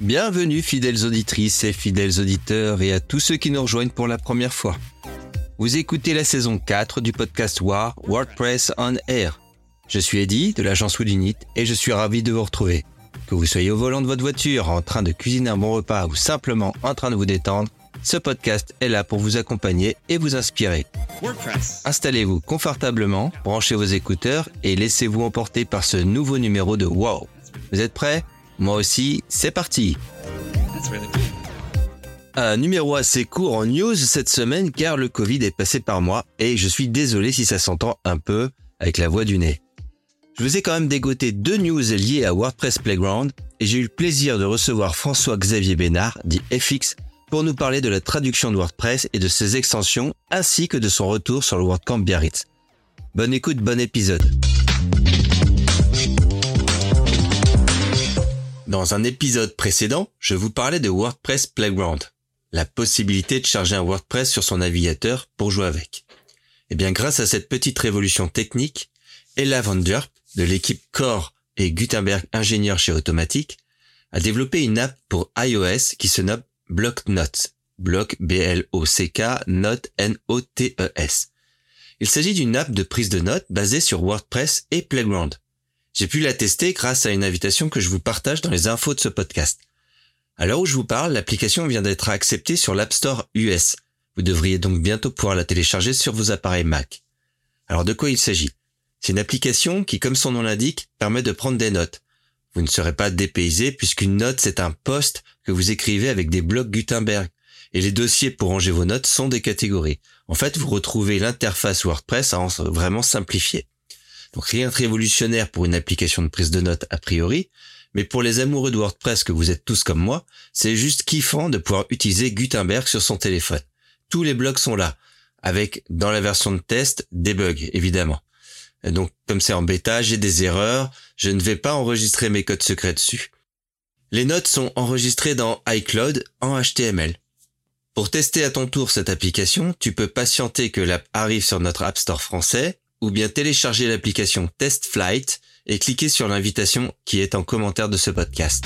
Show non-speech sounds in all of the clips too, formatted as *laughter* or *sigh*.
Bienvenue fidèles auditrices et fidèles auditeurs et à tous ceux qui nous rejoignent pour la première fois. Vous écoutez la saison 4 du podcast War WordPress on Air. Je suis Eddy de l'agence Woodunit et je suis ravi de vous retrouver. Que vous soyez au volant de votre voiture, en train de cuisiner un bon repas ou simplement en train de vous détendre, ce podcast est là pour vous accompagner et vous inspirer. Installez-vous confortablement, branchez vos écouteurs et laissez-vous emporter par ce nouveau numéro de Wow. Vous êtes prêts? Moi aussi, c'est parti un numéro assez court en news cette semaine car le Covid est passé par moi et je suis désolé si ça s'entend un peu avec la voix du nez. Je vous ai quand même dégoté deux news liées à WordPress Playground et j'ai eu le plaisir de recevoir François-Xavier Bénard, dit FX, pour nous parler de la traduction de WordPress et de ses extensions ainsi que de son retour sur le WordCamp Biarritz. Bonne écoute, bon épisode. Dans un épisode précédent, je vous parlais de WordPress Playground, la possibilité de charger un WordPress sur son navigateur pour jouer avec. Eh bien, grâce à cette petite révolution technique, Ella Van Derp, de l'équipe Core et Gutenberg ingénieur chez Automatic, a développé une app pour iOS qui se nomme Block Notes. Block B-L-O-C-K, Note N-O-T-E-S. Il s'agit d'une app de prise de notes basée sur WordPress et Playground. J'ai pu la tester grâce à une invitation que je vous partage dans les infos de ce podcast. À l'heure où je vous parle, l'application vient d'être acceptée sur l'App Store US. Vous devriez donc bientôt pouvoir la télécharger sur vos appareils Mac. Alors de quoi il s'agit? C'est une application qui, comme son nom l'indique, permet de prendre des notes. Vous ne serez pas dépaysé puisqu'une note c'est un poste que vous écrivez avec des blocs Gutenberg. Et les dossiers pour ranger vos notes sont des catégories. En fait, vous retrouvez l'interface WordPress à vraiment simplifié. Donc rien de révolutionnaire pour une application de prise de notes a priori, mais pour les amoureux de WordPress que vous êtes tous comme moi, c'est juste kiffant de pouvoir utiliser Gutenberg sur son téléphone. Tous les blocs sont là, avec dans la version de test des bugs évidemment. donc comme c'est en bêta, j'ai des erreurs, je ne vais pas enregistrer mes codes secrets dessus. Les notes sont enregistrées dans iCloud en HTML. Pour tester à ton tour cette application, tu peux patienter que l'app arrive sur notre App Store français ou bien télécharger l'application Test Flight et cliquer sur l'invitation qui est en commentaire de ce podcast.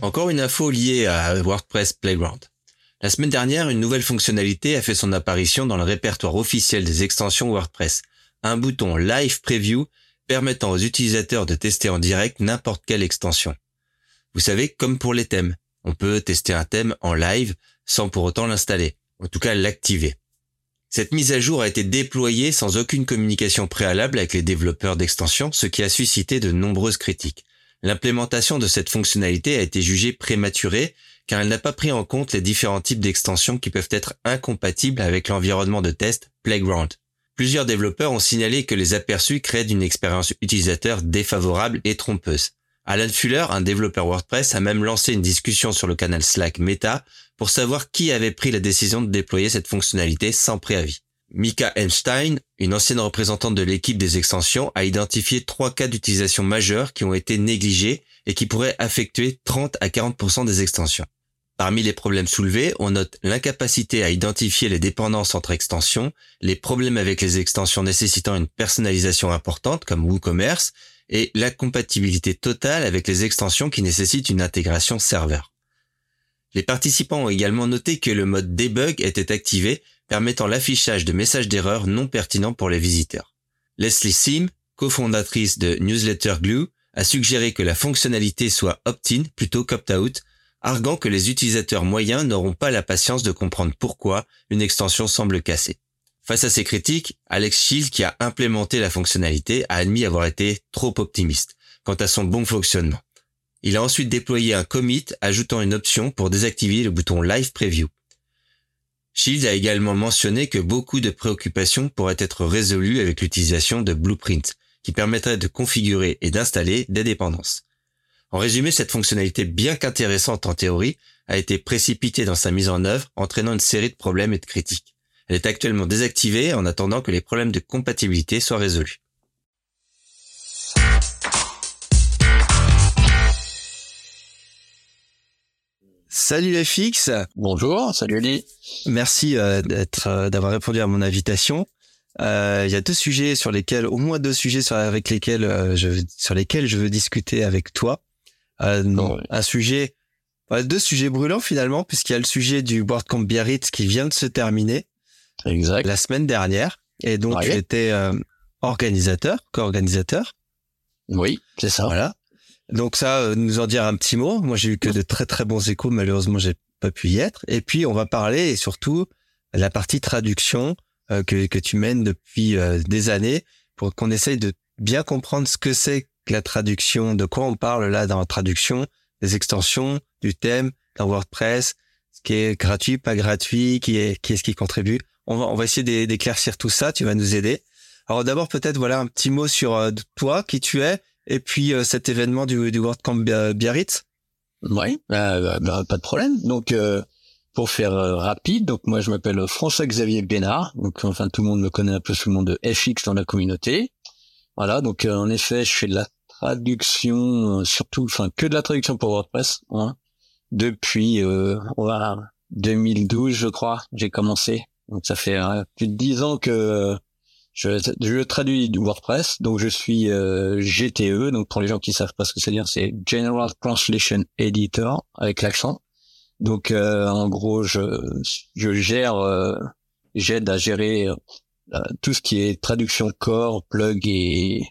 Encore une info liée à WordPress Playground. La semaine dernière, une nouvelle fonctionnalité a fait son apparition dans le répertoire officiel des extensions WordPress. Un bouton Live Preview permettant aux utilisateurs de tester en direct n'importe quelle extension. Vous savez, comme pour les thèmes, on peut tester un thème en live sans pour autant l'installer, en tout cas l'activer. Cette mise à jour a été déployée sans aucune communication préalable avec les développeurs d'extensions, ce qui a suscité de nombreuses critiques. L'implémentation de cette fonctionnalité a été jugée prématurée car elle n'a pas pris en compte les différents types d'extensions qui peuvent être incompatibles avec l'environnement de test Playground. Plusieurs développeurs ont signalé que les aperçus créent une expérience utilisateur défavorable et trompeuse. Alan Fuller, un développeur WordPress, a même lancé une discussion sur le canal Slack Meta pour savoir qui avait pris la décision de déployer cette fonctionnalité sans préavis. Mika Einstein, une ancienne représentante de l'équipe des extensions, a identifié trois cas d'utilisation majeurs qui ont été négligés et qui pourraient affecter 30 à 40% des extensions. Parmi les problèmes soulevés, on note l'incapacité à identifier les dépendances entre extensions, les problèmes avec les extensions nécessitant une personnalisation importante comme WooCommerce et la compatibilité totale avec les extensions qui nécessitent une intégration serveur. Les participants ont également noté que le mode debug était activé, permettant l'affichage de messages d'erreur non pertinents pour les visiteurs. Leslie Sim, cofondatrice de Newsletter Glue, a suggéré que la fonctionnalité soit opt-in plutôt qu'opt-out, arguant que les utilisateurs moyens n'auront pas la patience de comprendre pourquoi une extension semble cassée. Face à ces critiques, Alex Shield, qui a implémenté la fonctionnalité, a admis avoir été trop optimiste quant à son bon fonctionnement. Il a ensuite déployé un commit ajoutant une option pour désactiver le bouton Live Preview. Shield a également mentionné que beaucoup de préoccupations pourraient être résolues avec l'utilisation de Blueprint, qui permettrait de configurer et d'installer des dépendances. En résumé, cette fonctionnalité bien qu'intéressante en théorie a été précipitée dans sa mise en œuvre, entraînant une série de problèmes et de critiques. Elle est actuellement désactivée en attendant que les problèmes de compatibilité soient résolus. Salut FX. Bonjour, salut Ali. Merci euh, d'être, euh, d'avoir répondu à mon invitation. Euh, il y a deux sujets sur lesquels, au moins deux sujets sur, avec lesquels euh, je, sur lesquels je veux discuter avec toi. Euh, non, un sujet, deux sujets brûlants finalement, puisqu'il y a le sujet du WordCamp Biarritz qui vient de se terminer. Exact. La semaine dernière. Et donc, j'étais organisateur, co-organisateur. Oui, c'est ça. Voilà. Donc ça, nous en dire un petit mot. Moi, j'ai eu que de très très bons échos. Malheureusement, j'ai pas pu y être. Et puis, on va parler et surtout la partie traduction euh, que, que tu mènes depuis euh, des années pour qu'on essaye de bien comprendre ce que c'est que la traduction, de quoi on parle là dans la traduction, des extensions, du thème, dans WordPress, ce qui est gratuit, pas gratuit, qui est, qui est-ce qui contribue. On va, on va essayer d'éclaircir tout ça. Tu vas nous aider. Alors d'abord peut-être voilà un petit mot sur euh, toi, qui tu es, et puis cet événement du, du WordCamp Biarritz. Oui, bah, pas de problème. Donc pour faire euh, rapide, donc moi je m'appelle François-Xavier Bénard, donc enfin tout le monde me connaît un peu sous le nom de FX dans la communauté. Voilà, donc euh, en effet je fais de la traduction, euh, surtout, enfin que de la traduction pour WordPress, hein, depuis voilà, 2012 je crois, j'ai commencé. Donc ça fait plus de dix ans que je, je, traduis du WordPress, donc je suis GTE, donc pour les gens qui savent pas ce que c'est dire, c'est General Translation Editor avec l'accent. Donc euh, en gros, je, je gère, euh, j'aide à gérer euh, tout ce qui est traduction core, plug et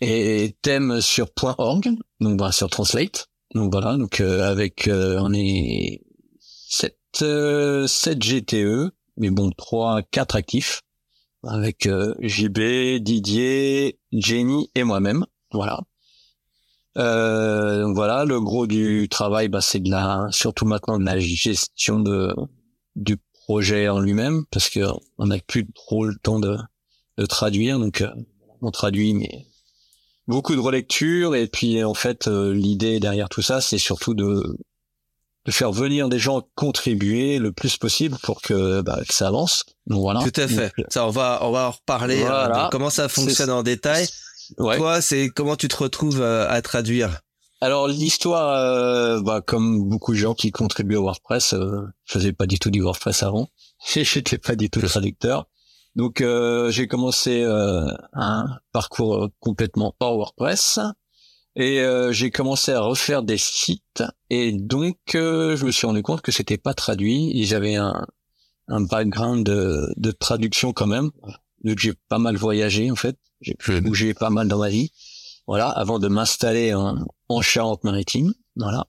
et thème sur .org, donc bah, sur Translate. Donc voilà, donc avec on est 7 7 GTE, mais bon 3 4 actifs avec JB, Didier, Jenny et moi-même. Voilà. Euh, donc voilà, le gros du travail, bah, c'est de la, surtout maintenant de la gestion de du projet en lui-même, parce que on n'a plus trop le temps de, de traduire, donc euh, on traduit, mais beaucoup de relecture, et puis en fait, euh, l'idée derrière tout ça, c'est surtout de de faire venir des gens contribuer le plus possible pour que, bah, que ça avance. Donc voilà. Tout à fait. ça, on va on va en reparler de comment ça fonctionne en détail. Ouais. Toi, c'est comment tu te retrouves euh, à, traduire? Alors l'histoire, euh, bah, comme beaucoup de gens qui contribuent au WordPress, euh, je faisais pas du tout du WordPress avant, *laughs* j'étais pas du tout traducteur. Donc euh, j'ai commencé un parcours complètement hors WordPress et j'ai commencé à refaire des sites et donc je me suis rendu compte que c'était pas traduit et j'avais un, un background de, de traduction quand même. Donc j'ai pas mal voyagé en fait. J'ai bougé pas mal dans ma vie. Voilà, avant de m'installer en, en Charente-Maritime. Voilà.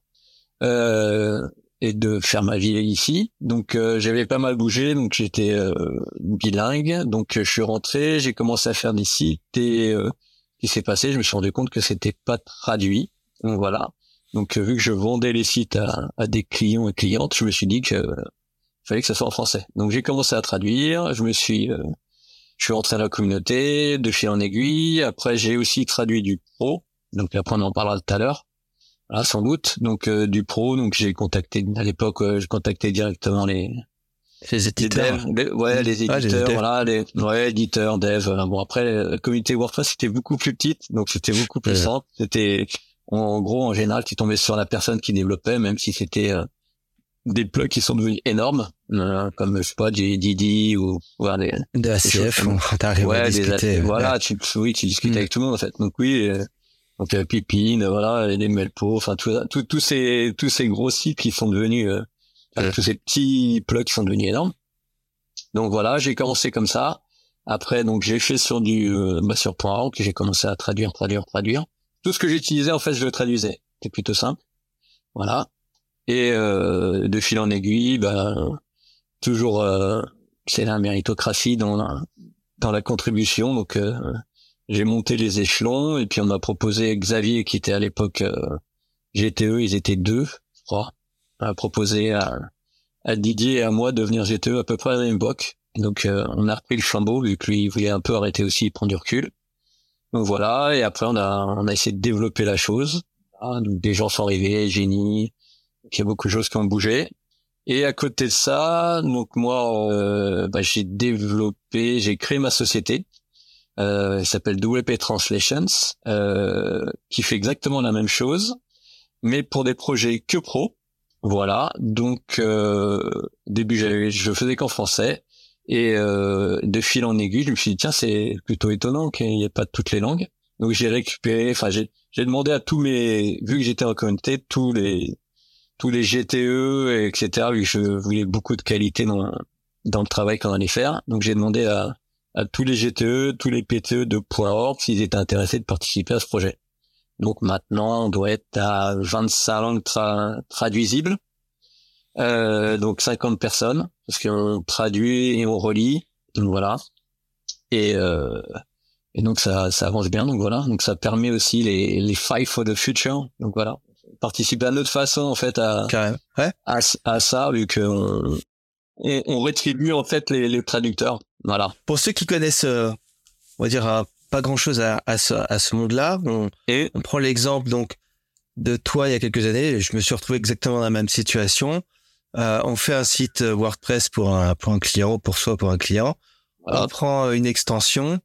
Euh, et de faire ma vie ici. Donc euh, j'avais pas mal bougé, donc j'étais euh, bilingue. Donc je suis rentré, j'ai commencé à faire des sites et euh, qui s'est passé, je me suis rendu compte que c'était pas traduit. Donc voilà. Donc vu que je vendais les sites à, à, des clients et clientes, je me suis dit que fallait que ça soit en français. Donc j'ai commencé à traduire. Je me suis je suis rentré à la communauté, de fil en aiguille. Après, j'ai aussi traduit du pro. Donc après, on en parlera tout à l'heure. Voilà, sans doute. Donc euh, du pro, donc j'ai contacté à l'époque, euh, je contactais directement les les éditeurs, ouais, les ah, éditeurs, voilà, les ouais, éditeurs, dev. Bon après, la communauté WordPress c'était beaucoup plus petite, donc c'était beaucoup plus simple. C'était en gros en général, tu tombais sur la personne qui développait, même si c'était euh, des plugs qui sont devenus énormes, euh, comme je sais pas du Didi ou ou des, de ACF, t'arrives ouais, à discuter. voilà, tu, oui, tu discutes mm. avec tout le monde en fait. Donc oui, euh, donc euh, Pipine, voilà, les Melpo, enfin tout, tout, tous ces tous ces gros sites qui sont devenus, euh, tous ces petits plugs sont devenus énormes. Donc voilà, j'ai commencé comme ça. Après, donc j'ai fait sur du euh, bah, sur .org, j'ai commencé à traduire, traduire, traduire. Tout ce que j'utilisais en fait, je le traduisais. C'était plutôt simple. Voilà. Et euh, de fil en aiguille, bah, toujours euh, c'est la méritocratie dans la, dans la contribution. Donc euh, j'ai monté les échelons et puis on m'a proposé Xavier qui était à l'époque GTE, ils étaient deux, je crois, a proposé à, à Didier et à moi de devenir GTE à peu près à la même époque. Donc on a repris le flambeau vu que lui il voulait un peu arrêter aussi, prendre du recul. Donc voilà, et après on a on a essayé de développer la chose. Ah, donc des gens sont arrivés, Génie, il y a beaucoup de choses qui ont bougé. Et à côté de ça, donc moi, euh, bah, j'ai développé, j'ai créé ma société. Euh, elle s'appelle WP Translations, euh, qui fait exactement la même chose, mais pour des projets que pro. Voilà. Donc, euh, début, je faisais qu'en français. Et euh, de fil en aiguille, je me suis dit tiens c'est plutôt étonnant qu'il n'y ait pas toutes les langues. Donc j'ai récupéré, enfin j'ai demandé à tous mes, vu que j'étais en communauté, tous les tous les GTE etc. Vu que je voulais beaucoup de qualité dans dans le travail qu'on allait faire. Donc j'ai demandé à à tous les GTE, tous les PTE de .org s'ils étaient intéressés de participer à ce projet. Donc maintenant, on doit être à 25 langues traduisibles. Euh, donc 50 personnes, parce qu'on traduit et on relit. Donc voilà. Et, euh, et donc ça, ça avance bien. Donc voilà. Donc ça permet aussi les, les Five for the Future. Donc voilà. Participer à notre façon en fait à, ouais. à, à, ça, vu qu'on on, on rétribue en fait les, les traducteurs. Voilà. Pour ceux qui connaissent, euh, on va dire, euh, pas grand chose à, à ce, à ce monde-là, on, Et on prend l'exemple donc de toi il y a quelques années. Je me suis retrouvé exactement dans la même situation. Euh, on fait un site WordPress pour un, pour un client, pour soi, pour un client. Voilà. On prend une extension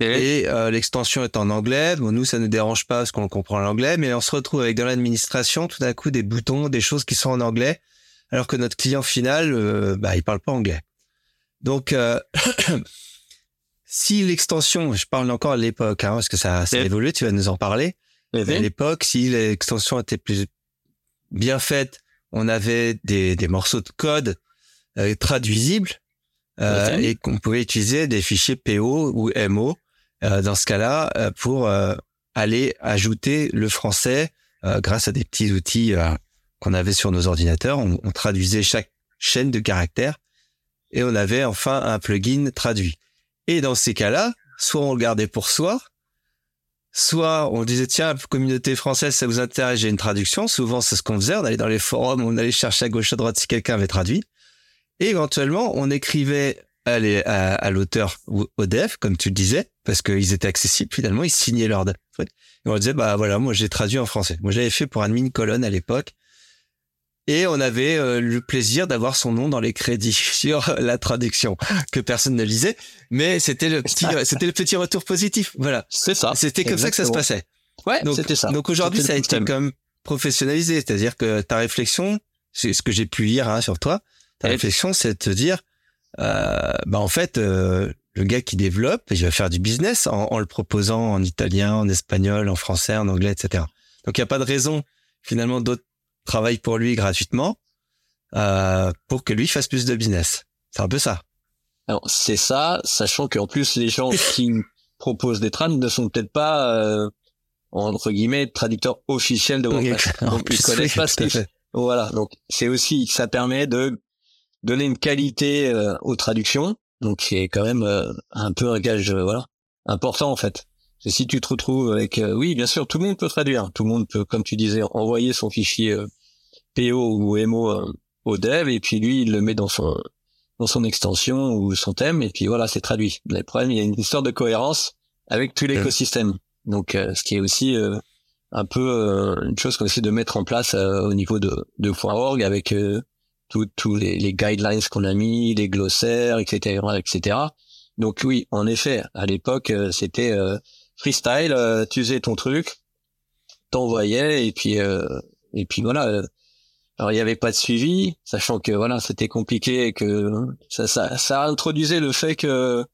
Et- et euh, l'extension est en anglais. Bon, nous, ça ne dérange pas parce qu'on comprend l'anglais, mais on se retrouve avec dans l'administration tout d'un coup des boutons, des choses qui sont en anglais, alors que notre client final, euh, bah, il parle pas anglais. Donc, euh, *clears throat* si l'extension, je parle encore à l'époque, hein, parce que ça, ça a évolué, tu vas nous en parler. Et- À l'époque, si l'extension était plus bien faite, on avait des, des morceaux de code euh, traduisibles euh, et qu'on pouvait utiliser des fichiers PO ou MO euh, dans ce cas-là euh, pour euh, aller ajouter le français euh, grâce à des petits outils euh, qu'on avait sur nos ordinateurs. On, on traduisait chaque chaîne de caractères et on avait enfin un plugin traduit. Et dans ces cas-là, soit on le gardait pour soi, soit on disait tiens communauté française ça vous intéresse j'ai une traduction. Souvent c'est ce qu'on faisait. On allait dans les forums on allait chercher à gauche à droite si quelqu'un avait traduit. Et éventuellement on écrivait à, l'auteur ou au dev comme tu le disais parce qu'ils étaient accessibles finalement ils signaient leur dev. Et on disait bah voilà moi j'ai traduit en français. Moi j'avais fait pour admin colonne à l'époque et on avait euh, le plaisir d'avoir son nom dans les crédits *laughs* sur la traduction que personne ne lisait mais c'était le petit c'était le petit retour positif voilà C'est ça. c'était comme ça que ça se passait. Ouais, Donc, c'était ça. donc aujourd'hui, ça a été comme professionnalisé. C'est-à-dire que ta réflexion, c'est ce que j'ai pu lire hein, sur toi, ta Ouais. réflexion, c'est de te dire, euh, bah en fait, euh, le gars qui développe, il va faire du business en, en le proposant en italien, en espagnol, en français, en anglais, etc. Donc il n'y a pas de raison finalement d'autres travaillent pour lui gratuitement euh, pour que lui fasse plus de business. C'est un peu ça. Alors, c'est ça, sachant qu'en plus, les gens *laughs* qui proposent des trades ne sont peut-être pas, euh, entre guillemets, traducteurs officiels de WordPress. En Donc, ils *laughs* connaissent oui, pas ce qu'ils. Voilà. Donc, c'est aussi, ça permet de donner une qualité euh, aux traductions. Donc, c'est quand même euh, un peu un gage, euh, voilà, important, en fait. C'est si tu te retrouves avec, euh, oui, bien sûr, tout le monde peut traduire. Tout le monde peut, comme tu disais, envoyer son fichier euh, PO ou MO euh, au dev, et puis lui, il le met dans son, dans son extension ou son thème, et puis voilà, c'est traduit. Le problème, il y a une histoire de cohérence avec tout l'écosystème. Donc, euh, ce qui est aussi euh, un peu euh, une chose qu'on essaie de mettre en place euh, au niveau de, de .org avec euh, tous tous les, les guidelines qu'on a mis, les glossaires, etc., etc. Donc oui, en effet, à l'époque, euh, c'était euh, freestyle, euh, tu faisais ton truc, t'envoyais, et puis euh, et puis voilà. Euh, alors il n'y avait pas de suivi, sachant que voilà c'était compliqué et que ça, ça ça introduisait le fait que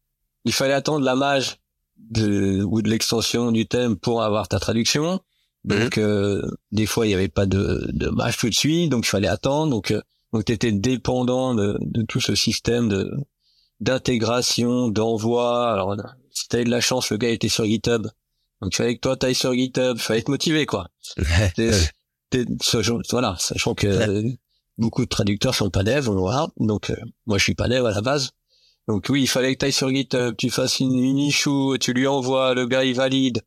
il fallait attendre la mage de ou de l'extension du thème pour avoir ta traduction. Donc euh, des fois il n'y avait pas de de mage tout de suite, donc il fallait attendre. Donc euh, donc t'étais dépendant de de tout ce système de d'intégration, d'envoi. Alors si t'avais de la chance, le gars était sur GitHub. Donc il fallait que toi t'ailles sur GitHub, il fallait être motivé quoi. *laughs* Voilà, sachant que euh, beaucoup de traducteurs sont pas devs, voilà. Donc euh, moi je suis pas dev à la base. Donc oui, il fallait que tu ailles sur GitHub, tu fasses une, une issue, tu lui envoies, le gars il valide.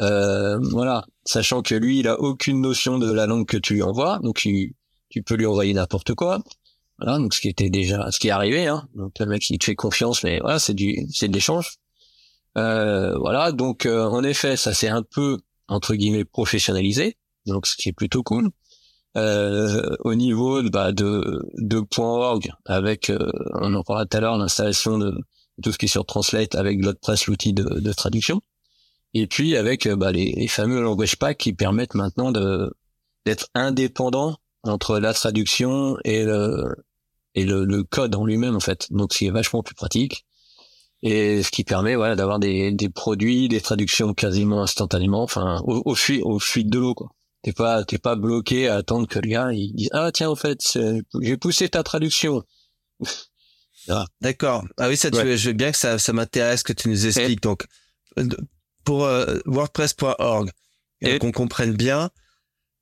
Euh, voilà, sachant que lui il a aucune notion de la langue que tu lui envoies, donc tu, tu peux lui envoyer n'importe quoi. Voilà, donc ce qui était déjà, ce qui est arrivé, hein. Donc le mec il te fait confiance, mais voilà, c'est du, c'est de l'échange. Euh, voilà, donc euh, en effet, ça s'est un peu entre guillemets professionnalisé, donc ce qui est plutôt cool. Euh, au niveau bah, de, de .org, avec, euh, on en parlera tout à l'heure, l'installation de tout ce qui est sur Translate avec WordPress, l'outil de, de traduction. Et puis avec euh, bah, les, les fameux language packs qui permettent maintenant de d'être indépendant entre la traduction et le et le, le code en lui-même en fait. Donc c'est vachement plus pratique et ce qui permet voilà d'avoir des, des produits, des traductions quasiment instantanément, enfin au, au au fil de l'eau quoi. T'es pas t'es pas bloqué à attendre que le gars il dise ah tiens au fait j'ai poussé ta traduction. *laughs* D'accord. Ah oui ça tu, je veux bien que ça ça m'intéresse que tu nous expliques donc euh, pour euh, WordPress.org et qu'on comprenne bien.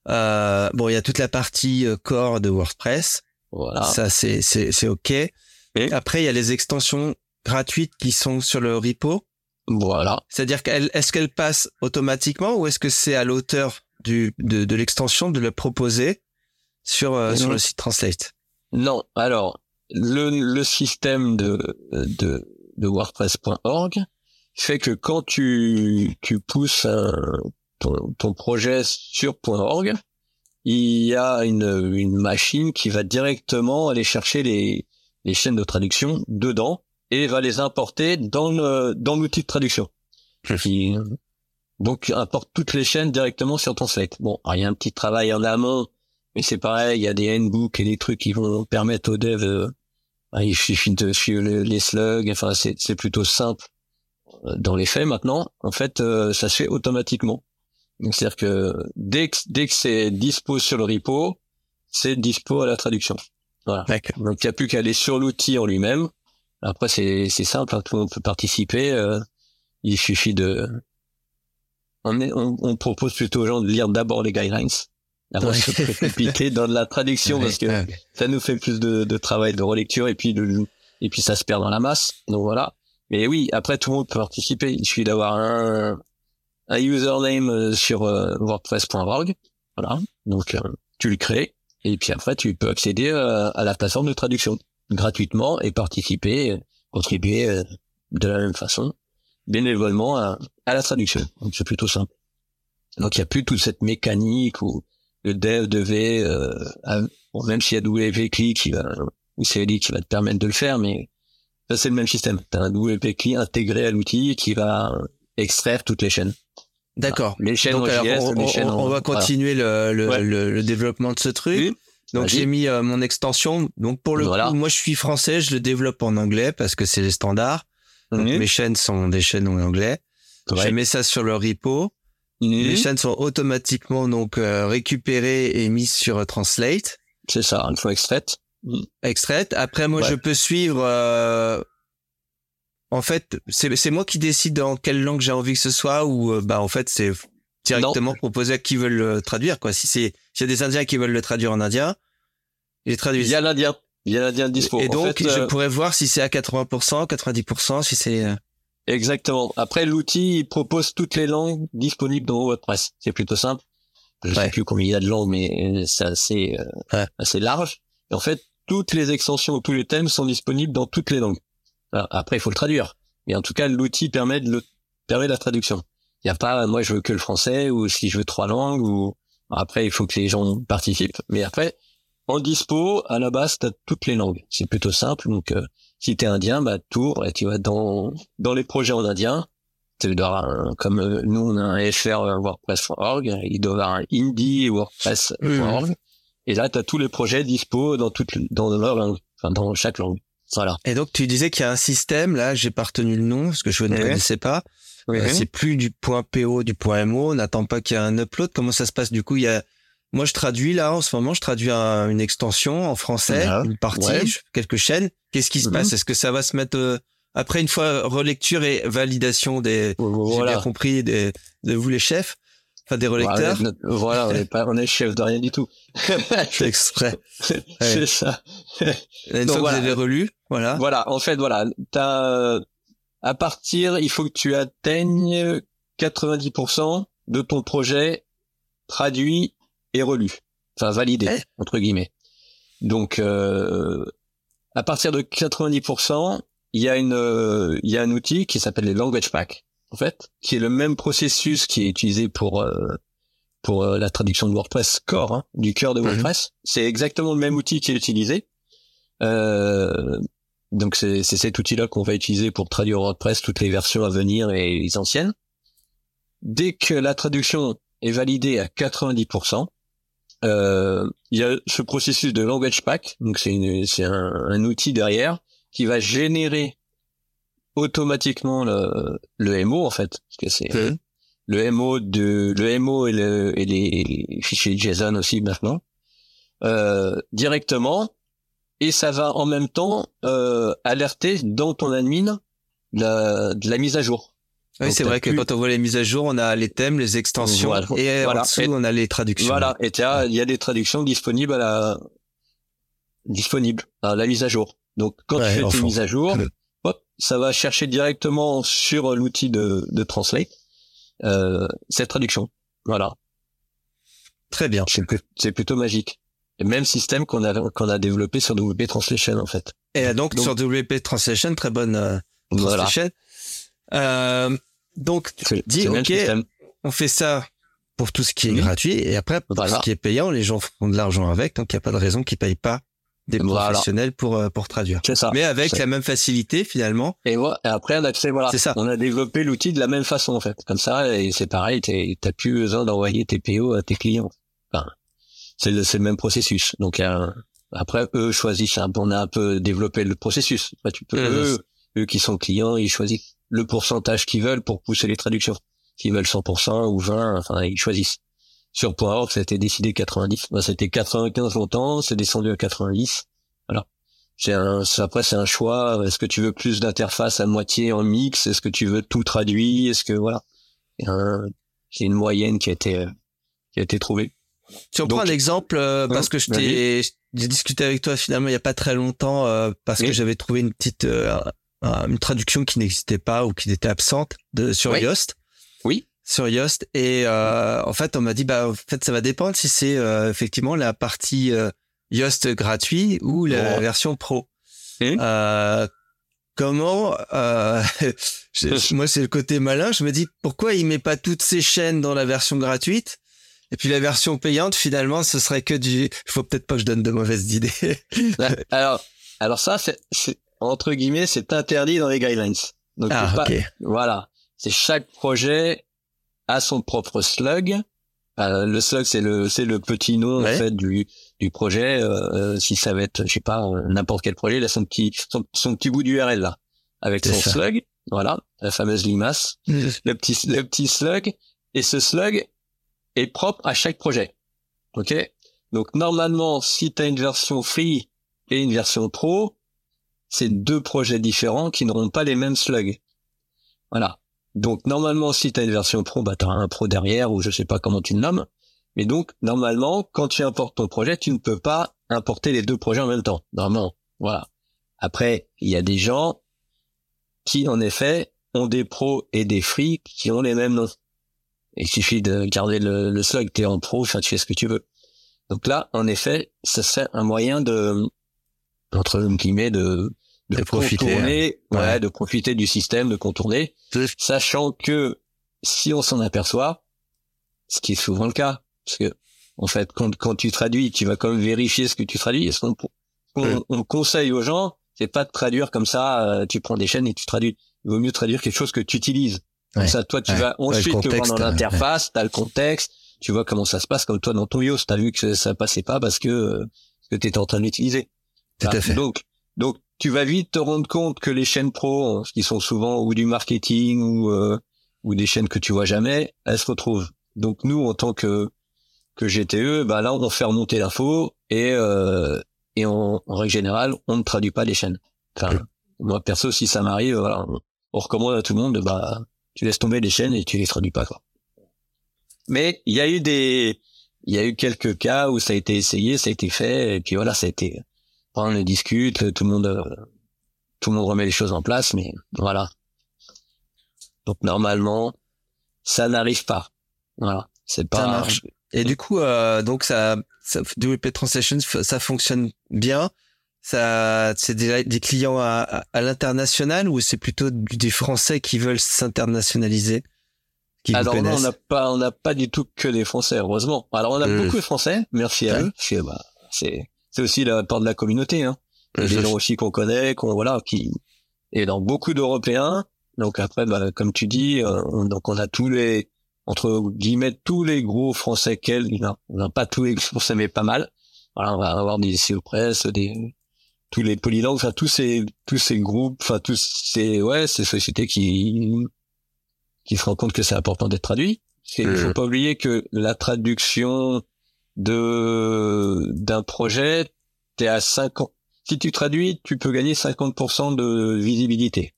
Euh, bon, il y a toute la partie euh, core de WordPress. Voilà. Ça, c'est c'est c'est ok. Et après, il y a les extensions gratuites qui sont sur le repo. Voilà. C'est-à-dire qu'elle est-ce qu'elle passe automatiquement ou est-ce que c'est à l'auteur du de, de l'extension de le proposer sur euh, sur le site Translate? Non. Alors le le système de de de WordPress.org fait que quand tu tu pousses un, ton, ton projet sur .org, il y a une, une machine qui va directement aller chercher les, les chaînes de traduction dedans et va les importer dans le dans l'outil de traduction. Qui, donc importe toutes les chaînes directement sur ton site. Bon, il y a un petit travail en amont, mais c'est pareil, il y a des handbooks et des trucs qui vont permettre aux devs, euh, bah, il suffit de suivre les, slugs, enfin c'est c'est plutôt simple euh, dans les faits maintenant. En fait, euh, ça se fait automatiquement. Donc c'est-à-dire que dès que dès que c'est dispo sur le repo, c'est dispo à la traduction. Voilà. Donc il n'y a plus qu'à aller sur l'outil en lui-même. Après c'est c'est simple, hein, tout le monde peut participer. Euh, il suffit de on, est, on, on, propose plutôt aux gens de lire d'abord les guidelines avant de se précipiter dans la traduction parce que ça nous fait plus de, de travail de relecture et puis de, et puis ça se perd dans la masse. Donc voilà. Mais oui, après tout le monde peut participer. Il suffit d'avoir un, un username euh, sur euh, WordPress.org. Voilà. Donc, euh, tu le crées. Et puis après, tu peux accéder à la plateforme de traduction gratuitement et participer, contribuer de la même façon, bénévolement à, à la traduction. Donc, c'est plutôt simple. Donc, il n'y a plus toute cette mécanique où le dev devait, euh, même s'il y a WP-CLI qui va, ou CLI qui va te permettre de le faire, mais ça c'est le même système. Tu as un WP-CLI intégré à l'outil qui va extraire toutes les chaînes. D'accord. Les chaînes Donc, on, va continuer le, le, le, développement de ce truc. Donc j'ai mis euh, mon extension. Donc pour le coup, moi je suis français, je le développe en anglais parce que c'est les standards. Donc mes chaînes sont des chaînes en anglais. Je mets ça sur le repo. Les chaînes sont automatiquement donc euh, récupérées et mises sur euh, Translate. C'est ça, une fois extraites. Extraites. Après moi je peux suivre en fait, c'est moi qui décide en quelle langue j'ai envie que ce soit ou euh, bah en fait c'est directement proposé à qui veulent le traduire quoi. Si c'est s'il y a des Indiens qui veulent le traduire en indien, ils les traduisent. Il y a l'indien, il y a l'indien dispo. Et donc je euh, pourrais voir si c'est à 80%, 90%, si c'est euh, Exactement. Après l'outil propose toutes les langues disponibles dans WordPress. C'est plutôt simple. Je sais plus combien il y a de langues mais c'est assez assez large. Et en fait, toutes les extensions ou tous les thèmes sont disponibles dans toutes les langues après, il faut le traduire. Mais en tout cas, l'outil permet de le permet la traduction. Il n'y a pas, moi, je veux que le français ou si je veux trois langues ou après, il faut que les gens participent. Mais après, en dispo, à la base, t'as toutes les langues. C'est plutôt simple. Donc, euh, si t'es indien, bah, tour et tu vas dans dans les projets en indien. Tu dois un, comme euh, nous, on a un FR WordPress.org, il doit avoir un Indie WordPress.org. Et là, t'as tous les projets dispo dans toutes dans leur langue, enfin dans chaque langue. Voilà. Et donc tu disais qu'il y a un système, là j'ai pas retenu le nom parce que je ne connaissais pas. Euh, c'est plus du point PO, du point MO, on n'attend pas qu'il y ait un upload. Comment ça se passe du coup? Il y a moi je traduis là en ce moment, je traduis une extension en français, une partie, quelques chaînes. Qu'est-ce qui se mhm. passe? Est-ce que ça va se mettre euh, après une fois relecture et validation des j'ai bien compris des de vous les chefs? Enfin, des relecteurs? Voilà, on est pas, on est chef de rien du tout. *laughs* C'est exprès. *laughs* C'est ça. Une fois que vous avez relu, voilà. Voilà, en fait, voilà, t'as, à partir, il faut que tu atteignes 90% de ton projet traduit et relu. Enfin, validé, eh. entre guillemets. Donc, euh, à partir de 90%, il y a une, il y a un outil qui s'appelle les language packs en fait, qui est le même processus qui est utilisé pour euh, pour euh, la traduction de WordPress core, hein, du cœur de mhm. WordPress. C'est exactement le même outil qui est utilisé. Donc c'est cet outil-là qu'on va utiliser pour traduire WordPress, toutes les versions à venir et les anciennes. Dès que la traduction est validée à 90%, euh, il y a ce processus de language pack, donc c'est un, un outil derrière qui va générer automatiquement le, le MO en fait, parce que c'est Mhm. le MO de le MO et, le, et les fichiers JSON aussi maintenant euh, directement et ça va en même temps euh, alerter dans ton admin de la, de la mise à jour. Oui, c'est vrai que quand on voit les mises à jour, on a les thèmes, les extensions Voilà. et Voilà. en dessous, Et- on a les traductions. Voilà, et il y a des traductions disponibles à la disponibles à la mise à jour. Donc quand Ouais, tu fais tes mises à jour, hop, ça va chercher directement sur l'outil de, de Translate euh, cette traduction. Voilà, Très bien. c'est plutôt magique. Le même système qu'on a qu'on a développé sur WP Translation en fait. Et donc, Donc- sur WP Translation, très bonne euh, Voilà, translation. Euh, donc, c'est dis, ok, on fait ça pour tout ce qui est Mhm. gratuit et après pour Voilà. ce qui est payant, les gens font de l'argent avec, donc il n'y a pas de raison qu'ils payent pas des Voilà. professionnels pour euh, pour traduire. C'est ça. Mais avec la même facilité finalement. Et, après, on a, fait, voilà, C'est ça. on a développé l'outil de la même façon, en fait. Comme ça, et c'est pareil, t'as plus besoin d'envoyer tes PO à tes clients. Enfin, c'est le, le même processus. Donc, euh, après, eux choisissent, un, on a un peu développé le processus. Enfin, tu peux, Mhm. eux, eux qui sont clients, ils choisissent le pourcentage qu'ils veulent pour pousser les traductions. S'ils veulent 100% ou 20, enfin, ils choisissent. Sur point org, c'était décidé 90. Moi, c'était 95 longtemps, c'est descendu à 90. Voilà. C'est un, après, c'est un choix. Est-ce que tu veux plus d'interface à moitié en mix? Est-ce que tu veux tout traduit? Est-ce que, voilà. Un- C'est une moyenne qui a été, euh, qui a été trouvée. Si on Donc- prend un exemple, euh, parce que je t'ai j'ai discuté avec toi finalement il y a pas très longtemps euh, parce que j'avais trouvé une petite euh, un- une traduction qui n'existait pas ou qui était absente de sur Oui. Yoast. Oui. Sur Yoast et euh, en fait on m'a dit bah en fait ça va dépendre si c'est euh, effectivement la partie euh, Yoast gratuit ou la Oh. version pro. Euh, comment euh, *laughs* *laughs* moi c'est le côté malin je me dis pourquoi il met pas toutes ces chaînes dans la version gratuite et puis la version payante finalement ce serait que du il faut peut-être pas que je donne de mauvaises idées *laughs* alors, alors ça, c'est, entre guillemets, c'est interdit dans les guidelines. Donc, ah pas- Voilà. C'est chaque projet a son propre slug. Euh, le slug, c'est le, c'est le petit nom, Ouais. en fait, du, du projet. Euh, si ça va être, je sais pas, euh, n'importe quel projet, il a son petit, son, son petit bout d'URL, là. Avec son ça. slug. Voilà. La fameuse limace. Le petit, le petit slug. Et ce slug est propre à chaque projet. OK? Donc, normalement, si tu as une version free et une version pro, c'est deux projets différents qui n'auront pas les mêmes slugs. Voilà. Donc normalement, si tu as une version pro, bah tu un pro derrière ou je sais pas comment tu le nommes. Mais donc normalement, quand tu importes ton projet, tu ne peux pas importer les deux projets en même temps. Normalement, voilà. Après, il y a des gens qui en effet ont des pros et des free qui ont les mêmes noms. Il suffit de garder le, le slug, t'es en pro, enfin, tu fais ce que tu veux. Donc là, en effet, ça c'est un moyen de, entre guillemets, de, de, De profiter, contourner, hein. ouais, Ouais. de profiter du système, de contourner, sachant que si on s'en aperçoit, ce qui est souvent le cas, parce que en fait, quand, quand tu traduis, tu vas quand même vérifier ce que tu traduis. Ce qu'on on, on conseille aux gens, c'est pas de traduire comme ça. euh, tu prends des chaînes et tu traduis. Il vaut mieux traduire quelque chose que tu utilises. Comme Ouais. ça, toi, tu Ouais. vas Ouais, le ensuite le voir contexte, dans ouais. l'interface, t'as le contexte, tu vois comment ça se passe. Comme toi, dans ton Yoast, t'as vu que ça passait pas parce que euh, que t'étais en train de l'utiliser. Tout à Voilà. fait. Donc, donc, tu vas vite te rendre compte que les chaînes pro, hein, qui sont souvent ou du marketing ou euh, ou des chaînes que tu vois jamais, elles se retrouvent. Donc nous, en tant que que GTE, bah là, on fait remonter l'info et euh, et en, en règle générale, on ne traduit pas les chaînes. Enfin, moi perso, si ça m'arrive, voilà, on, on recommande à tout le monde, bah tu laisses tomber les chaînes et tu les traduis pas quoi. Mais il y a eu des, il y a eu quelques cas où ça a été essayé, ça a été fait, et puis voilà, ça a été, on le discute, tout le monde, euh, tout le monde remet les choses en place, mais voilà. Donc normalement, ça n'arrive pas. Voilà, c'est pas. Ça marche. Et du coup, euh, donc ça, ça WP Translation, ça fonctionne bien. Ça, c'est des, des clients à, à, à l'international ou c'est plutôt des Français qui veulent s'internationaliser, qui Alors on n'a pas, on n'a pas du tout que des Français, heureusement. Alors on a Mm. beaucoup de Français, merci à Ouais. eux. que, bah, c'est, c'est aussi la part de la communauté, hein. Des gens aussi qu'on connaît, qu'on voilà, qui et dans beaucoup d'Européens. Donc après, bah, comme tu dis, euh, on- donc on a tous les entre guillemets tous les gros français qu'elle, non, pas tous les français mais pas mal. Voilà, on va avoir des CEO Press, des tous les polylangues, enfin tous ces tous ces groupes, enfin tous ces ouais ces sociétés qui qui se rendent compte que c'est important d'être traduit. Il faut mmh. pas oublier que la traduction de d'un projet, t'es à 50. Si tu traduis, tu peux gagner 50% de visibilité.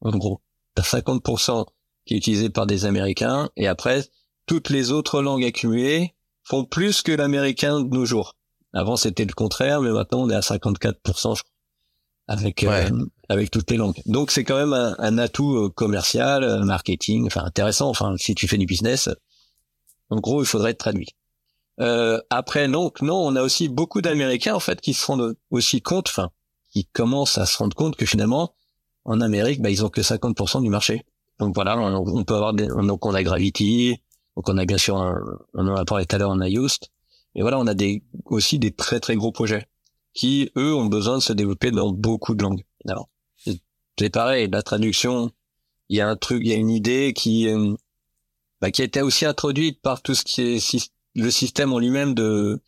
En gros, t'as 50% qui est utilisé par des Américains et après toutes les autres langues accumulées font plus que l'américain de nos jours. Avant c'était le contraire, mais maintenant on est à 54% je crois, avec euh, avec toutes les langues. Donc c'est quand même un, un atout euh, commercial, euh, marketing, enfin intéressant. Enfin si tu fais du business, en gros il faudrait être traduit. Euh, après, non, non, on a aussi beaucoup d'Américains en fait qui se rendent aussi compte, enfin, qui commencent à se rendre compte que finalement, en Amérique, bah, ils ont que 50% du marché. Donc voilà, on, peut avoir des, donc on a Gravity, donc on a bien sûr, on en a parlé tout à l'heure, on a Yoast, et voilà, on a des aussi des très très gros projets qui eux ont besoin de se développer dans beaucoup de langues. C'est pareil, la traduction, il y a un truc, il y a une idée qui euh, bah, qui a été aussi introduite par tout ce qui est le système en lui-même de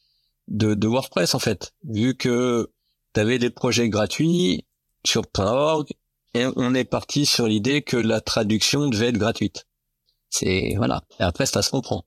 WordPress en fait, vu que tu avais des projets gratuits sur .org et on est parti sur l'idée que la traduction devait être gratuite. C'est voilà. Et après ça se comprend.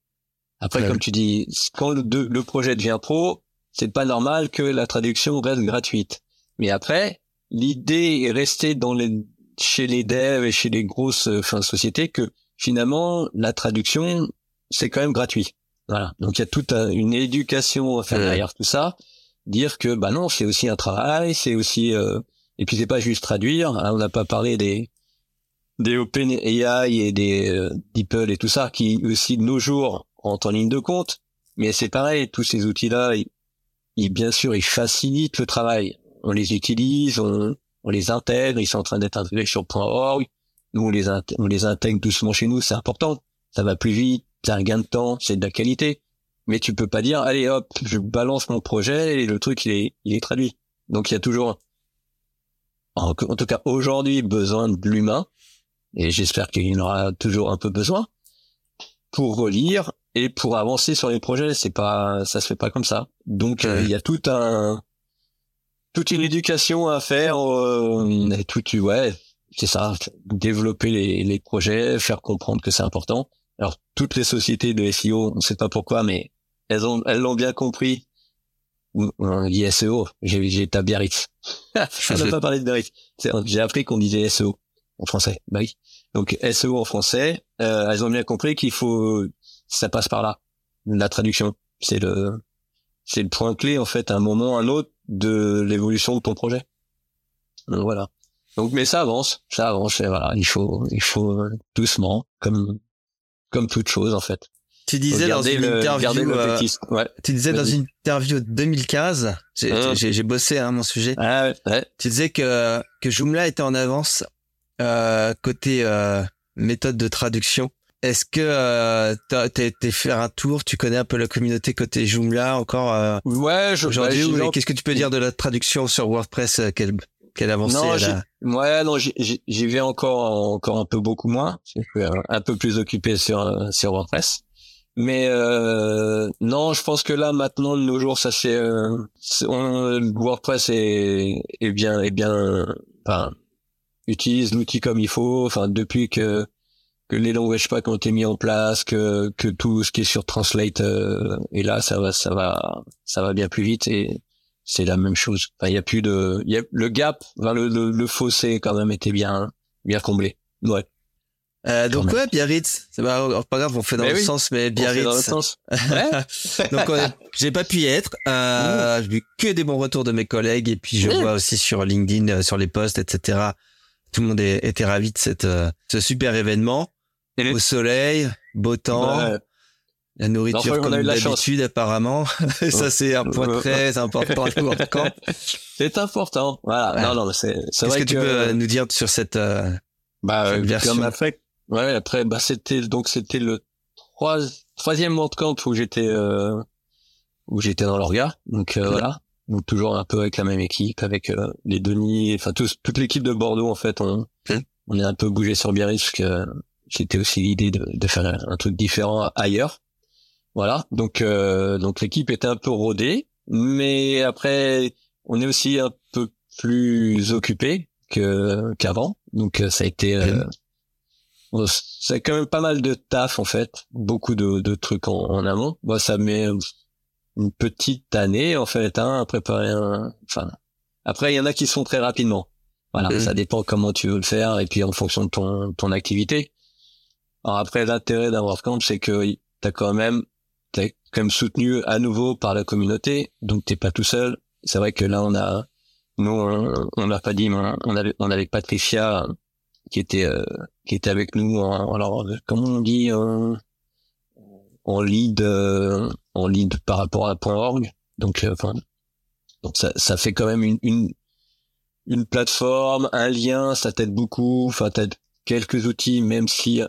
Après comme tu dis, quand le, projet devient pro, c'est pas normal que la traduction reste gratuite. Mais après, l'idée est restée dans les chez les devs et chez les grosses enfin, sociétés que finalement la traduction c'est quand même gratuit. Voilà. Donc il y a toute une éducation à faire derrière tout ça, dire que bah non, c'est aussi un travail, c'est aussi euh... et puis c'est pas juste traduire. Hein, on n'a pas parlé des des OpenAI et des euh, DeepL et tout ça qui aussi de nos jours rentrent en ligne de compte. Mais c'est pareil, tous ces outils-là, ils, bien sûr, ils facilitent le travail. On les utilise, on, on les intègre, ils sont en train d'être intégrés sur .org. Nous, on les, on les intègre doucement chez nous, c'est important. Ça va plus vite, c'est un gain de temps, c'est de la qualité. Mais tu peux pas dire, allez hop, je balance mon projet et le truc il est, il est traduit. Donc il y a toujours, en, tout cas aujourd'hui, besoin de l'humain. Et j'espère qu'il y en aura toujours un peu besoin pour relire et pour avancer sur les projets. C'est pas, ça se fait pas comme ça. Donc euh, il y a tout un, toute une éducation à faire. Euh, et tout, ouais, c'est ça. Développer les, les projets, faire comprendre que c'est important. Alors toutes les sociétés de SEO, on ne sait pas pourquoi, mais elles ont elles l'ont bien compris. On dit SEO, j'ai j'ai Biarritz. *laughs* on n'a pas parlé de Biarritz. J'ai appris qu'on disait SEO en français. Bah oui. Donc SEO en français, euh, elles ont bien compris qu'il faut ça passe par là. La traduction, c'est le c'est le point clé en fait à un moment à un autre de l'évolution de ton projet. Donc, voilà. Donc mais ça avance, ça avance et voilà, il faut il faut doucement comme comme toute chose en fait. Tu disais dans une interview, euh, ouais. tu disais dans une interview 2015, hein. j'ai bossé hein, mon sujet. Ah, ouais. Tu disais que que Joomla était en avance euh, côté euh, méthode de traduction. Est-ce que euh, t'as été faire un tour Tu connais un peu la communauté côté Joomla encore euh, Ouais, aujourd'hui. Qu'est-ce que tu peux dire de la traduction sur WordPress euh, Quelle quelle avancée non, Ouais, non, j'y vais encore encore un peu beaucoup moins. Je suis un peu plus occupé sur sur WordPress. Mais euh, non, je pense que là maintenant de nos jours, ça c'est euh, WordPress est, est bien est bien, enfin utilise l'outil comme il faut. Enfin depuis que que les langages pas ont été mis en place, que que tout ce qui est sur Translate euh, est là, ça va ça va ça va bien plus vite et c'est la même chose. Enfin, il y a plus de, y a le gap, enfin, le, le, le, fossé quand même était bien, bien comblé. Ouais. Euh, donc ouais, Biarritz, c'est pas, pas grave, on fait dans le sens, mais Biarritz. Dans le sens. *laughs* Ouais. donc j'ai pas pu y être. Euh, J'ai vu que des bons retours de mes collègues et puis je vois aussi sur LinkedIn, euh, sur les posts, etc. Tout le monde était ravi de cette, euh, ce super événement. Au soleil, beau temps. La nourriture comme d'habitude apparemment. *laughs* ça c'est un point très important *laughs* C'est important. Voilà. Non non, c'est c'est vrai que, que tu peux nous dire sur cette euh, bah cette version comme après ouais après bah c'était donc c'était le trois, troisième camp où j'étais euh, où j'étais dans l'orga. Donc euh, voilà. Donc toujours un peu avec la même équipe avec euh, les Denis, enfin tous toute l'équipe de Bordeaux en fait on on est un peu bougé sur Biarritz parce que c'était aussi l'idée de, de faire un, truc différent ailleurs. Voilà, donc donc l'équipe était un peu rodée, mais après on est aussi un peu plus occupé que qu'avant, donc ça a été c'est quand même pas mal de taf en fait, beaucoup de, de trucs en, en amont. Bon, ça met une petite année en fait hein, à préparer un. Enfin, après il y en a qui sont très rapidement. Voilà, mmh. ça dépend comment tu veux le faire et puis en fonction de ton ton activité. Alors après l'intérêt d'un WordCamp c'est que t'as quand même t'es quand même soutenu à nouveau par la communauté, donc t'es pas tout seul. C'est vrai que là on a nous on l'a pas dit mais on avait on avait Patricia qui était euh, qui était avec nous alors comment on dit en, en lead euh, en lead par rapport à .org donc euh, enfin donc ça ça fait quand même une une, une plateforme un lien ça t'aide beaucoup enfin t'aides quelques outils même si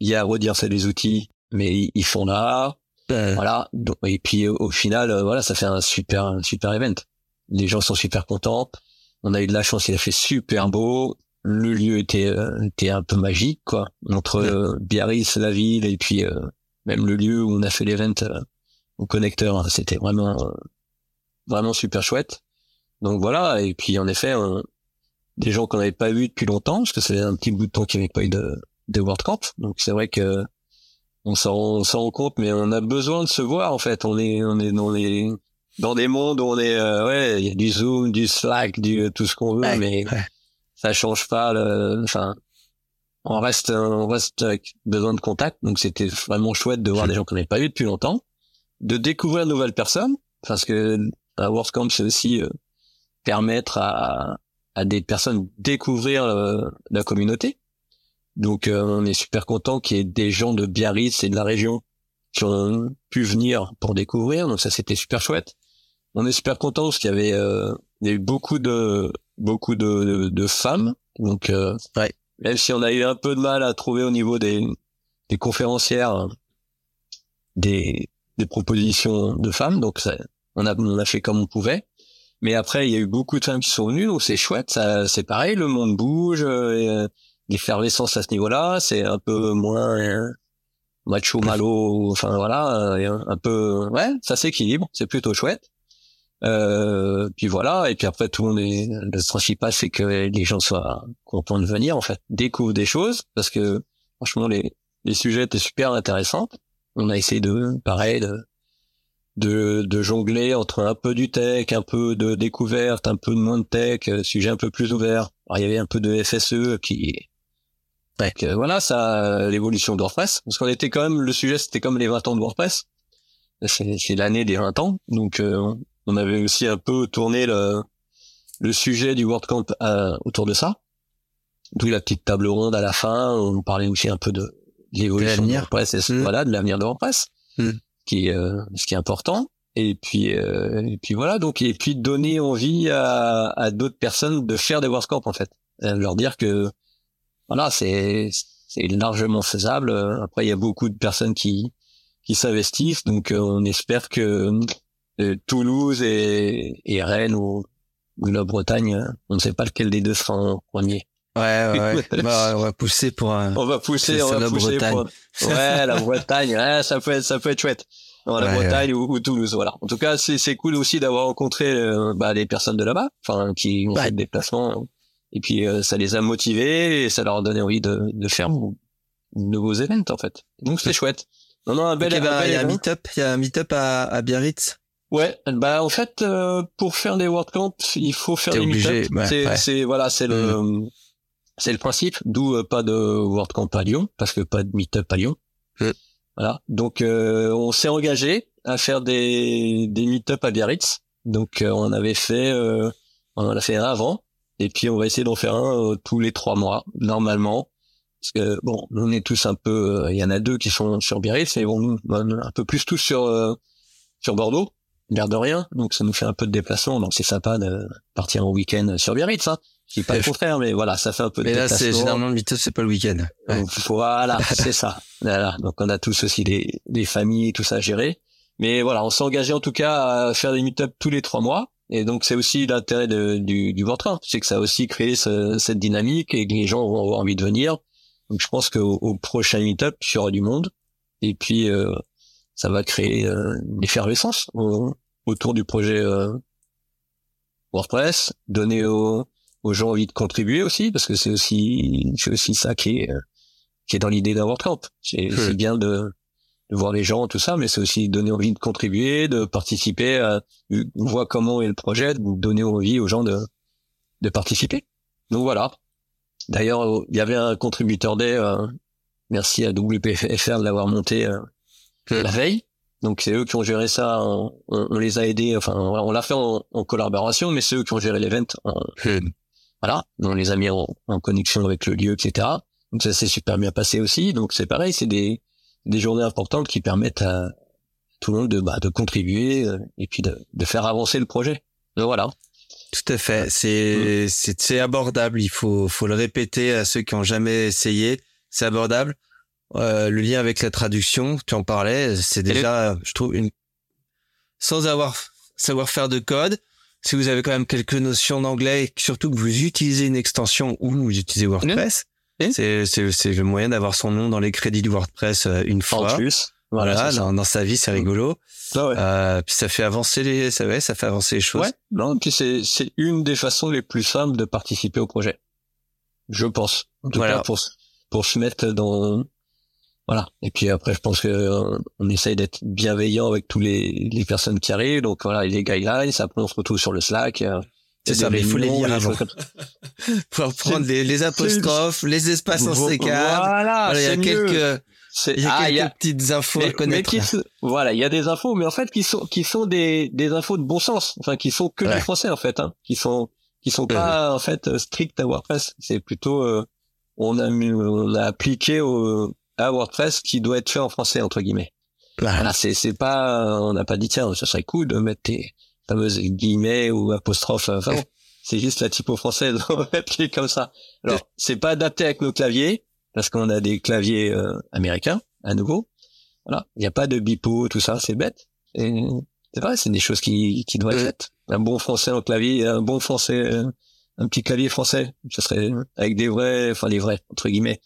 il y a à redire c'est des outils mais ils sont là voilà. Et puis au final voilà ça fait un super un super event. Les gens sont super contents. On a eu de la chance il a fait super beau. Le lieu était euh, était un peu magique quoi. Entre euh, Biarritz la ville et puis euh, même le lieu où on a fait l'event au connecteur hein, c'était vraiment vraiment super chouette. Donc voilà. Et puis en effet des gens qu'on n'avait pas vus depuis longtemps parce que c'est un petit bout de temps qu'il n'y avait pas eu de de World donc c'est vrai que on s'en s'en rend compte mais on a besoin de se voir en fait. On est on est dans les dans des mondes où on est ouais il y a du Zoom du Slack du tout ce qu'on veut mais ça change pas le enfin on reste on reste avec besoin de contact. Donc c'était vraiment chouette de voir des gens qu'on n'avait pas vu depuis longtemps de découvrir de nouvelles personnes parce que à WordCamp c'est aussi euh, permettre à à des personnes découvrir euh, la communauté donc euh, on est super content qu'il y ait des gens de Biarritz et de la région qui ont pu venir pour découvrir donc ça c'était super chouette on est super content parce qu'il y avait il y a eu beaucoup de beaucoup de, de, femmes. Donc, euh, ouais. même si on a eu un peu de mal à trouver au niveau des, des conférencières des, des propositions de femmes, donc ça, on a on a fait comme on pouvait. Mais après, il y a eu beaucoup de femmes qui sont venues, donc c'est chouette. Ça, c'est pareil, le monde bouge, euh, l'effervescence à ce niveau-là, c'est un peu moins euh, macho malo, enfin voilà, euh, un peu, ouais, ça s'équilibre, c'est plutôt chouette. Euh, puis voilà, et puis après tout le monde est le principal c'est que les gens soient contents de venir en fait, découvrent des choses parce que franchement les les sujets étaient super intéressants. On a essayé de pareil de de, de jongler entre un peu du tech, un peu de découverte, un peu de moins de tech, euh, sujet un peu plus ouvert. Alors il y avait un peu de FSE qui ouais. voilà ça l'évolution de WordPress parce qu'on était quand même le sujet c'était comme les 20 ans de WordPress. C'est l'année des 20 ans donc euh, on avait aussi un peu tourné le, le sujet du WordCamp euh, autour de ça. D'où la petite table ronde à la fin, on parlait aussi un peu de, l'évolution de WordPress et mmh. voilà de l'avenir de WordPress, mmh. qui euh, ce qui est important. Et puis euh, et puis voilà donc et puis donner envie à, à d'autres personnes de faire des WordCamp en fait, leur dire que voilà c'est c'est largement faisable. Après il y a beaucoup de personnes qui qui s'investissent donc on espère que Toulouse et, et Rennes ou, la Bretagne, hein. on ne sait pas lequel des deux sera en premier. Ouais, ouais, *laughs* bah, on va pousser pour un. On va pousser, on va la pousser Bretagne. Pour... Ouais, la *laughs* Bretagne, ouais, ça peut être, ça peut être chouette. Non, la Bretagne ou, Toulouse, voilà. En tout cas, c'est, cool aussi d'avoir rencontré euh, bah, les personnes de là-bas, enfin, qui ont fait des déplacements. Et puis, euh, ça les a motivés et ça leur a donné envie de, de faire de nouveaux événements, en fait. Donc, c'est chouette. Non, non, un bel, okay, bah, il y a un meet-up, il y a un meet-up à, à Biarritz. Ouais, bah en fait, euh, pour faire des WordCamp, il faut faire des meet c'est, c'est voilà, c'est le mm. c'est le principe. D'où euh, pas de WordCamp à Lyon, parce que pas de meet-up à Lyon. Mm. Voilà. Donc euh, on s'est engagé à faire des des meet-up à Biarritz. Donc on avait fait, on en a fait un avant, et puis on va essayer d'en faire un tous les trois mois normalement. Parce que bon, on est tous un peu, il y en a deux qui sont sur Biarritz, et on, un peu plus tous sur sur Bordeaux l'air de rien. Donc ça nous fait un peu de déplacement. Donc c'est sympa de partir en week-end sur Biarritz. Hein. Je dis pas le contraire, mais voilà, ça fait un peu de déplacement. Mais là, c'est généralement le c'est pas le week-end. voilà, *laughs* c'est ça. Voilà. Donc on a tous aussi des, des familles, tout ça à gérer. Mais voilà, on s'est engagé en tout cas à faire des meet tous les trois mois. Et donc c'est aussi l'intérêt du, du Vortrain, c'est que ça a aussi créé cette dynamique et que les gens vont avoir envie de venir. Donc je pense qu'au au prochain meetup, il y aura du monde. Et puis euh, ça va créer euh, une effervescence au- autour du projet euh, WordPress, donner aux, aux gens envie de contribuer aussi, parce que c'est aussi c'est aussi ça qui est qui est dans l'idée d'un WordCamp. C'est c'est bien de, de voir les gens, tout ça, mais c'est aussi donner envie de contribuer, de participer. À, on voit comment est le projet, de donner envie aux gens de de participer. Donc voilà. D'ailleurs, il y avait un contributeur day. euh, merci à WPFR de l'avoir monté euh, Hmm. la veille. Donc c'est eux qui ont géré ça. On, on- on les a aidés. Enfin, on l'a fait en, en collaboration, mais c'est eux qui ont géré l'event. en- Voilà, on les a mis en, en connexion avec le lieu, etc. Donc ça s'est super bien passé aussi. Donc c'est pareil, c'est des des journées importantes qui permettent à tout le monde de bah, de contribuer euh, et puis de, de faire avancer le projet. Donc voilà. Tout à fait. C'est c'est c'est abordable. Il faut faut le répéter à ceux qui ont jamais essayé. C'est abordable. Euh, le lien avec la traduction, tu en parlais, c'est déjà, je trouve, une sans avoir savoir faire de code. Si vous avez quand même quelques notions d'anglais, et surtout que vous utilisez une extension ou vous utilisez WordPress. C'est c'est c'est le moyen d'avoir son nom dans les crédits du WordPress euh, une En fois. plus, Voilà, voilà. dans, dans sa vie, c'est rigolo. Ah ouais. Euh, puis ça fait avancer les, ça, ouais, ça fait avancer les choses. Ouais, non, puis c'est c'est une des façons les plus simples de participer au projet. Je pense. En tout Voilà. cas pour se- pour se mettre dans voilà. Et puis après je pense que euh, on essaye d'être bienveillant avec tous les les personnes qui arrivent. Donc voilà, les guidelines, après on se retrouve sur le Slack. euh, C'est ça, mais il faut les lire avant. *laughs* Pour prendre les, les apostrophes, les espaces en C4. Voilà, il y a mieux. quelques, il y a ah, quelques il y a- petites infos mais, à mais connaître. qui voilà, il y a des infos, mais en fait qui sont qui sont des des infos de bon sens, enfin qui sont que Ouais. du français en fait, hein, qui sont qui sont pas en fait euh, strictes à WordPress. C'est plutôt euh, on a on a appliqué au à WordPress qui doit être fait en français entre guillemets. Voilà. Voilà, c'est c'est pas on n'a pas dit tiens, ça serait cool de mettre tes fameuses guillemets ou apostrophes. Enfin bon, c'est juste la typo française, on va mettre les comme ça. Alors c'est pas adapté avec nos claviers parce qu'on a des claviers euh, américains à nouveau. Voilà, il n'y a pas de bipo, tout ça, c'est bête. Et C'est vrai, c'est des choses qui, qui doivent être Ouais. faites. Un bon français en clavier, un bon français, euh, un petit clavier français, ce serait avec des vrais, enfin des vrais entre guillemets,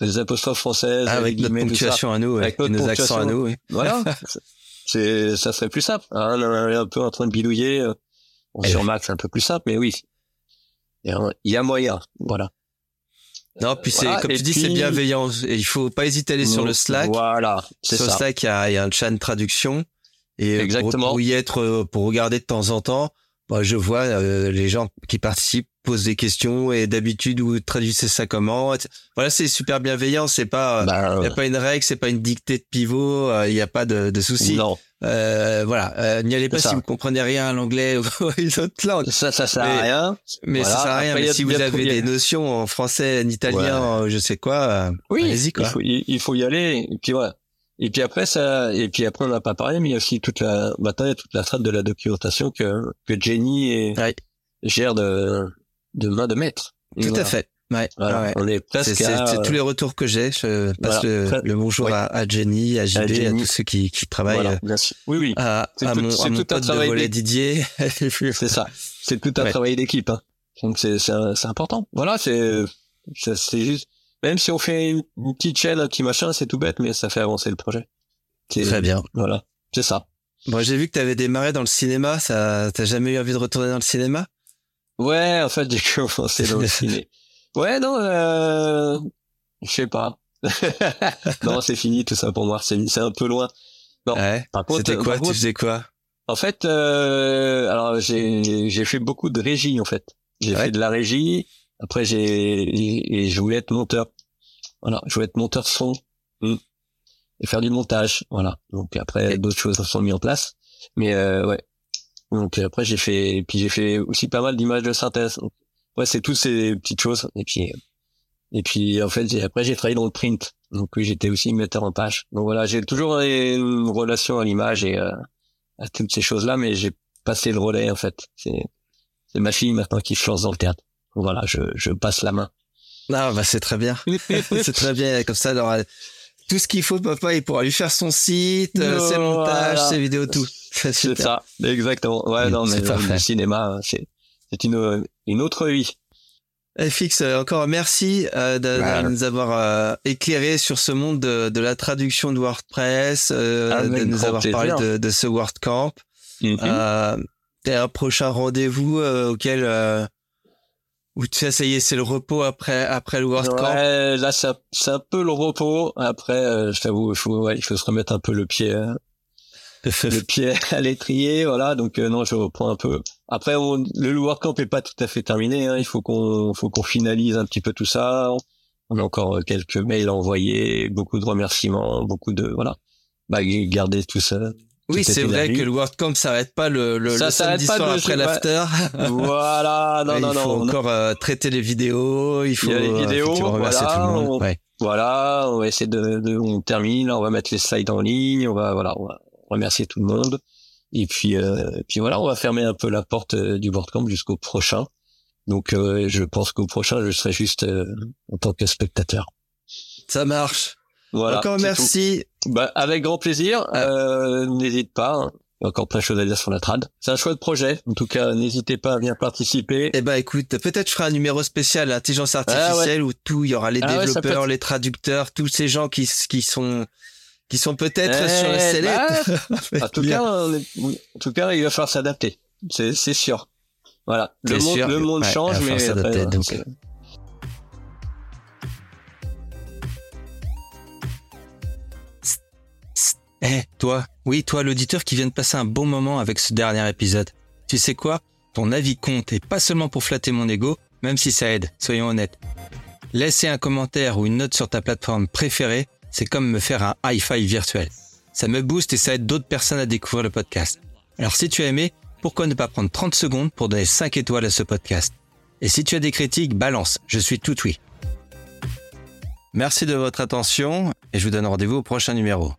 des apostrophes françaises, Ah, avec des notre guillemets, tout ça. ponctuation à nous, ouais, Avec et notre nos accents à nous. oui. Voilà, *laughs* c'est ça serait plus simple. Hein, on est un peu en train de bidouiller. euh, Eh sur. Mac, c'est un peu plus simple, mais oui, il y a, il y a moyen. Voilà. Non, puis c'est Voilà, comme tu dis, c'est bienveillant. Et il faut pas hésiter à aller sur le Slack. Voilà, c'est Sur ça. Slack, il y a, y a un chat de traduction. Et pour- Exactement. Pour, y être, euh, pour regarder de temps en temps, bah, je vois euh, les gens qui participent posent des questions et d'habitude vous traduisez ça comment? Voilà, c'est super bienveillant. C'est pas, Bah, il y a pas une règle, c'est pas une dictée de pivot. euh, Il y a pas de, de souci. non, Euh, voilà, euh, n'y allez pas ça. si vous comprenez rien à l'anglais ou à *laughs* une autre langue. ça, ça sert Mais- à rien. Mais Voilà. ça sert à rien. Après, Mais a- si vous avez des notions en français, en italien, euh, je sais quoi, euh, Oui, allez-y il quoi. faut, il, il faut y aller. Et puis voilà. Et puis après ça, et puis après on n'a pas parlé, mais il y a aussi toute la, maintenant il y a toute la strate de la documentation que que Jenny et Ouais. gère de de main de maître. Tout voilà. à fait. Ouais. Voilà. ouais. On est C'est presque c'est- à, tous les retours que j'ai. Je passe Voilà. le, le bonjour Ouais. à, à Jenny, à JB, à, Jenny. tous ceux qui, qui travaillent voilà, euh. Oui, oui, à, C'est à tout- mon, à mon tout un pote de travail volet Didier. c'est ça. C'est tout un travail d'équipe. Hein. Donc c'est c'est important. Voilà, c'est c'est c'est juste. Même si on fait une, une petite chaîne, un petit machin, c'est tout bête, mais ça fait avancer le projet. Très bien. Voilà, c'est ça. Bon, j'ai vu que tu avais démarré dans le cinéma. Ça, t'as jamais eu envie de retourner dans le cinéma? Ouais, en fait, j'ai *laughs* commencé dans le *laughs* ciné. Ouais, non, euh, je sais pas. *laughs* non, c'est fini tout ça pour moi. C'est c'est un peu loin. Non. Ouais. Par contre, C'était quoi? par Tu faisais quoi? En fait, euh, alors j'ai j'ai fait beaucoup de régie en fait. J'ai Ouais. fait de la régie. Après, j'ai je voulais être monteur. Voilà, je voulais être monteur son Mm. et faire du montage. Voilà. Donc après, d'autres choses se sont mis en place. Mais euh, ouais. Donc après, j'ai fait puis j'ai fait aussi pas mal d'images de synthèse. Donc, ouais, c'est toutes ces petites choses. Et puis et puis en fait, après j'ai travaillé dans le print. Donc oui, j'étais aussi metteur en page. Donc voilà, j'ai toujours une relation à l'image et euh, à toutes ces choses-là, mais j'ai passé le relais en fait. C'est c'est ma fille maintenant qui se lance dans le théâtre. Voilà, je je passe la main. Non, bah c'est très bien. *laughs* c'est très bien. Comme ça, elle aura tout ce qu'il faut. Papa, il pourra lui faire son site, euh, ses Voilà. montages, ses vidéos, tout. C'est *laughs* ça, exactement. Ouais, Mm, non, mais le cinéma, c'est c'est une une autre vie. FX, euh, encore merci euh, de, de nous avoir euh, éclairé sur ce monde de, de la traduction de WordPress, euh, de nous avoir parlé de, de ce WordCamp. Et un prochain rendez-vous euh, auquel tu sais, ça y est, c'est le repos après après le WordCamp. Ouais, là, c'est un- c'est un peu le repos. Après, euh, je t'avoue, il faut, ouais, il faut se remettre un peu le pied, euh, *laughs* le pied *laughs* à l'étrier, voilà. Donc euh, non, je reprends un peu. Après, on, le WordCamp est pas tout à fait terminé. Hein. Il faut qu'on, faut qu'on finalise un petit peu tout ça. On a encore euh, quelques mails à envoyer, beaucoup de remerciements, beaucoup de voilà. Bah, garder tout ça. Oui, c'est vrai que le WordCamp s'arrête pas le, le, Ça le samedi pas soir de- après l'after. *laughs* voilà, *laughs* non, il non, faut non. encore euh, traiter les vidéos, il faut y a les euh, vidéos, voilà, tout le monde. on- Ouais. Voilà, on va essayer de, de on termine, on va mettre les slides en ligne, on va voilà, on va remercier tout le monde. Et puis euh, et puis voilà, on va fermer un peu la porte du WordCamp jusqu'au prochain. Donc euh, je pense qu'au prochain, je serai juste en tant que spectateur. Ça marche. Voilà. encore merci. tout. Bah, avec grand plaisir. Euh, n'hésite pas. hein. Il y a encore plein de choses à dire sur la trad. C'est un chouette projet. En tout cas, n'hésitez pas à venir participer. Eh ben écoute, peut-être je ferai un numéro spécial intelligence Ah artificielle où tout, il y aura les Ah développeurs, les traducteurs, tous ces gens qui qui sont qui sont peut-être Eh, sur la sellette. *laughs* En tout cas, en tout cas, il va falloir s'adapter. C'est, sûr. Voilà. Le monde, sûr. le monde Ouais, change, il va mais falloir après, s'adapter, voilà, donc. Eh, toi, oui, toi, l'auditeur qui vient de passer un bon moment avec ce dernier épisode. Tu sais quoi? Ton avis compte et pas seulement pour flatter mon ego, même si ça aide, soyons honnêtes. Laisser un commentaire ou une note sur ta plateforme préférée, c'est comme me faire un high five virtuel. Ça me booste et ça aide d'autres personnes à découvrir le podcast. Alors si tu as aimé, pourquoi ne pas prendre 30 secondes pour donner 5 étoiles à ce podcast? Et si tu as des critiques, balance, je suis tout oui. Merci de votre attention et je vous donne rendez-vous au prochain numéro.